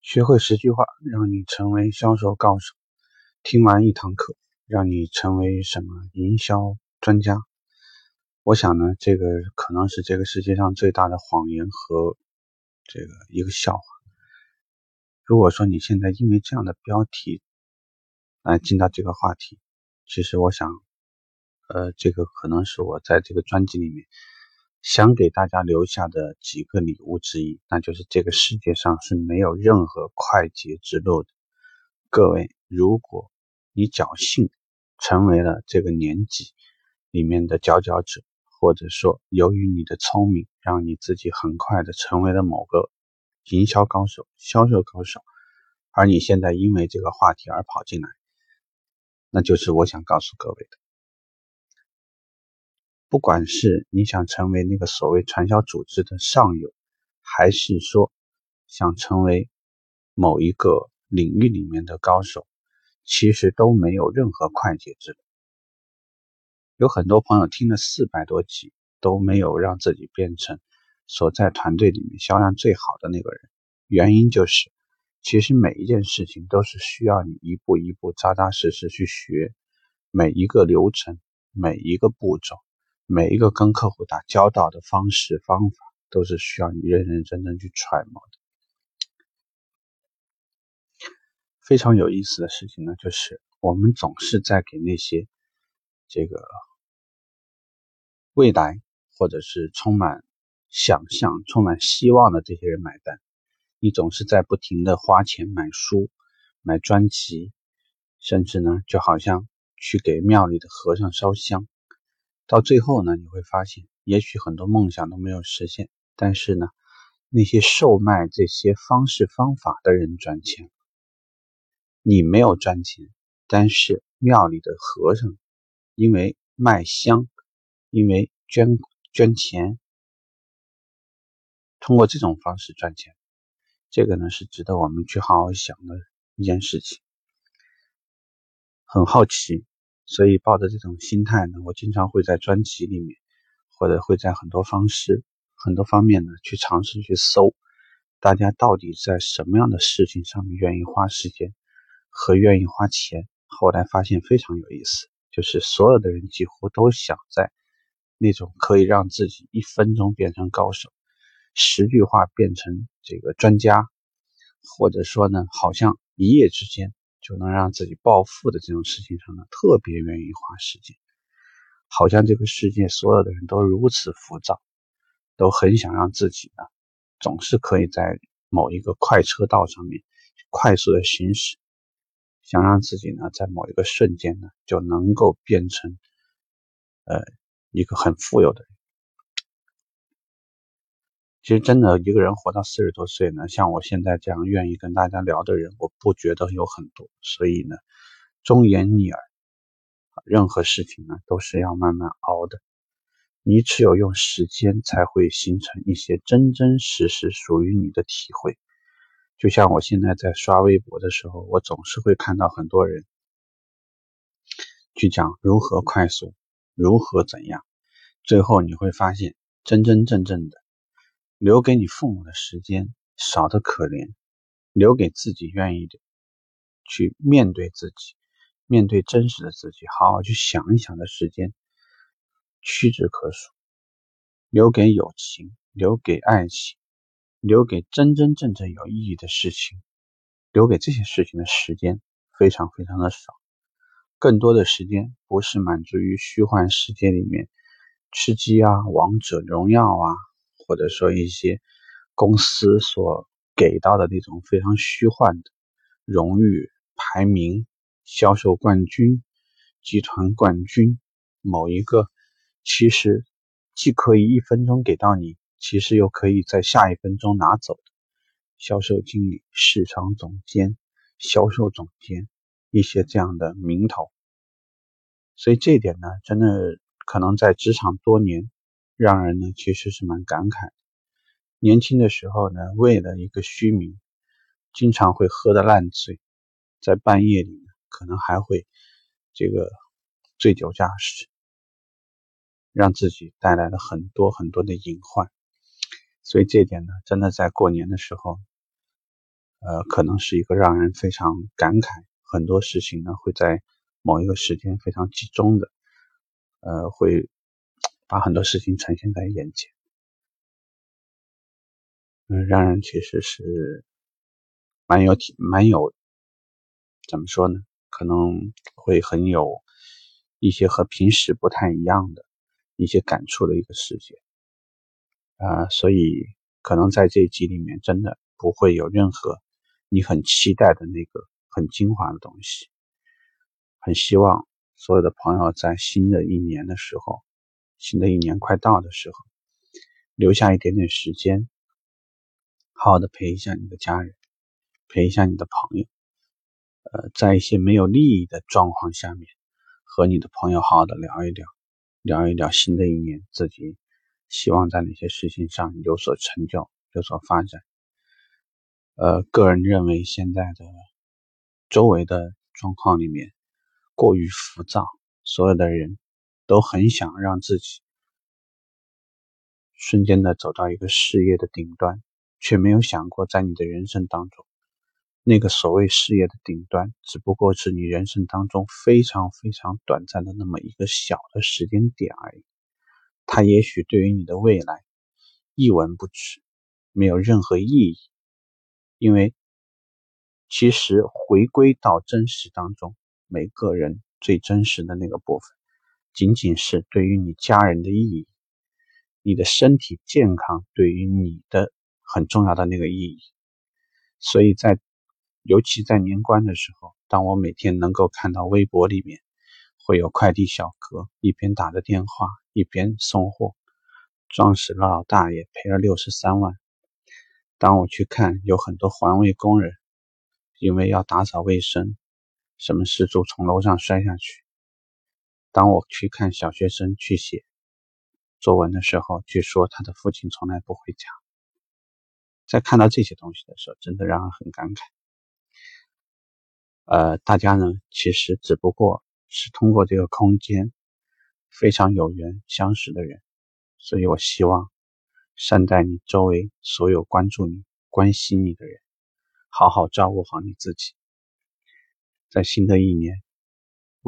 学会十句话，让你成为销售高手；听完一堂课，让你成为什么营销专家。我想呢，这个可能是这个世界上最大的谎言和这个一个笑话。如果说你现在因为这样的标题来进到这个话题，其实我想，呃，这个可能是我在这个专辑里面想给大家留下的几个礼物之一，那就是这个世界上是没有任何快捷之路的。各位，如果你侥幸成为了这个年纪里面的佼佼者，或者说由于你的聪明，让你自己很快的成为了某个营销高手、销售高手，而你现在因为这个话题而跑进来。那就是我想告诉各位的，不管是你想成为那个所谓传销组织的上游，还是说想成为某一个领域里面的高手，其实都没有任何快捷之路。有很多朋友听了四百多集都没有让自己变成所在团队里面销量最好的那个人，原因就是。其实每一件事情都是需要你一步一步扎扎实实去学，每一个流程、每一个步骤、每一个跟客户打交道的方式方法，都是需要你认认真真去揣摩的。非常有意思的事情呢，就是我们总是在给那些这个未来或者是充满想象、充满希望的这些人买单。你总是在不停的花钱买书、买专辑，甚至呢，就好像去给庙里的和尚烧香。到最后呢，你会发现，也许很多梦想都没有实现，但是呢，那些售卖这些方式方法的人赚钱，你没有赚钱，但是庙里的和尚因为卖香，因为捐捐钱，通过这种方式赚钱。这个呢是值得我们去好好想的一件事情。很好奇，所以抱着这种心态呢，我经常会在专辑里面，或者会在很多方式、很多方面呢去尝试去搜，大家到底在什么样的事情上面愿意花时间和愿意花钱。后来发现非常有意思，就是所有的人几乎都想在那种可以让自己一分钟变成高手。十句话变成这个专家，或者说呢，好像一夜之间就能让自己暴富的这种事情上呢，特别愿意花时间。好像这个世界所有的人都如此浮躁，都很想让自己呢，总是可以在某一个快车道上面快速的行驶，想让自己呢，在某一个瞬间呢，就能够变成呃一个很富有的人。其实，真的一个人活到四十多岁呢，像我现在这样愿意跟大家聊的人，我不觉得有很多。所以呢，忠言逆耳，任何事情呢都是要慢慢熬的。你只有用时间，才会形成一些真真实实属于你的体会。就像我现在在刷微博的时候，我总是会看到很多人去讲如何快速，如何怎样，最后你会发现，真真正正的。留给你父母的时间少得可怜，留给自己愿意的去面对自己，面对真实的自己，好好去想一想的时间屈指可数。留给友情，留给爱情，留给真真正正有意义的事情，留给这些事情的时间非常非常的少。更多的时间不是满足于虚幻世界里面吃鸡啊、王者荣耀啊。或者说一些公司所给到的那种非常虚幻的荣誉、排名、销售冠军、集团冠军，某一个其实既可以一分钟给到你，其实又可以在下一分钟拿走的销售经理、市场总监、销售总监一些这样的名头，所以这一点呢，真的可能在职场多年。让人呢其实是蛮感慨。年轻的时候呢，为了一个虚名，经常会喝得烂醉，在半夜里呢，可能还会这个醉酒驾驶，让自己带来了很多很多的隐患。所以这点呢，真的在过年的时候，呃，可能是一个让人非常感慨，很多事情呢会在某一个时间非常集中的，呃，会把很多事情呈现在眼前，嗯，让人其实是蛮有体蛮有，怎么说呢？可能会很有一些和平时不太一样的一些感触的一个世界，啊，所以可能在这一集里面真的不会有任何。你很期待的那个很精华的东西，很希望所有的朋友在新的一年的时候，新的一年快到的时候，留下一点点时间，好好的陪一下你的家人，陪一下你的朋友，呃，在一些没有利益的状况下面，和你的朋友好好的聊一聊，聊一聊新的一年自己希望在哪些事情上有所成就，有所发展。呃，个人认为现在的周围的状况里面过于浮躁，所有的人都很想让自己瞬间的走到一个事业的顶端，却没有想过在你的人生当中，那个所谓事业的顶端，只不过是你人生当中非常非常短暂的那么一个小的时间点而已，它也许对于你的未来一文不值，没有任何意义。因为其实回归到真实当中，每个人最真实的那个部分，仅仅是对于你家人的意义，你的身体健康对于你的很重要的那个意义。所以在尤其在年关的时候，当我每天能够看到微博里面会有快递小哥一边打着电话一边送货，撞死了老大爷赔了六十三万。当我去看，有很多环卫工人，因为要打扫卫生，什么失足从楼上摔下去。当我去看小学生去写作文的时候，据说他的父亲从来不回家。在看到这些东西的时候，真的让人很感慨。呃，大家呢，其实只不过是通过这个空间非常有缘相识的人，所以我希望。善待你周围所有关注你、关心你的人，好好照顾好你自己。在新的一年，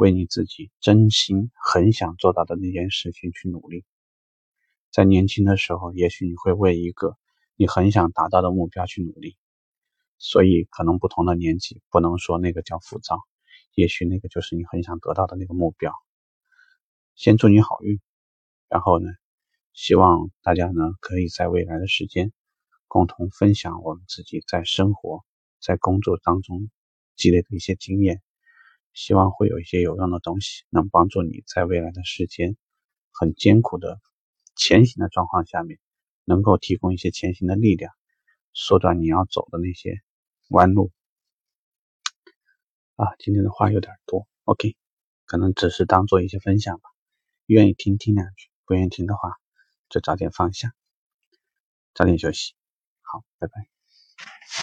为你自己真心很想做到的那件事情去努力。在年轻的时候，也许你会为一个你很想达到的目标去努力。所以，可能不同的年纪，不能说那个叫浮躁，也许那个就是你很想得到的那个目标。先祝你好运，然后呢？希望大家呢，可以在未来的时间，共同分享我们自己在生活、在工作当中积累的一些经验。希望会有一些有用的东西，能帮助你在未来的时间很艰苦的前行的状况下面，能够提供一些前行的力量，缩短你要走的那些弯路。啊，今天的话有点多，OK，可能只是当做一些分享吧。愿意听听两句，不愿意听的话。就早点放下，早点休息。好，拜拜。